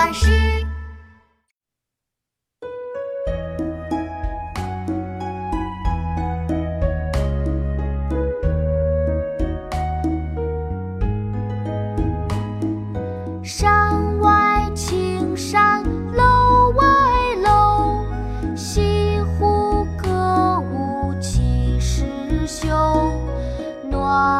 巴士。山外青山楼外楼，西湖歌舞几时休？暖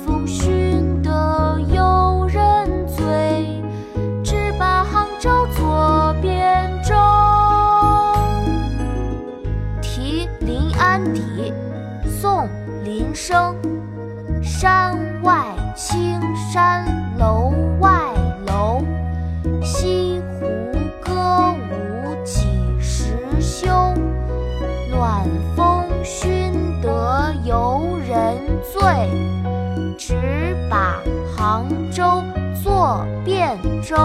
安邸，宋·林升。山外青山楼外楼，西湖歌舞几时休？暖风熏得游人醉，只把杭州作汴州。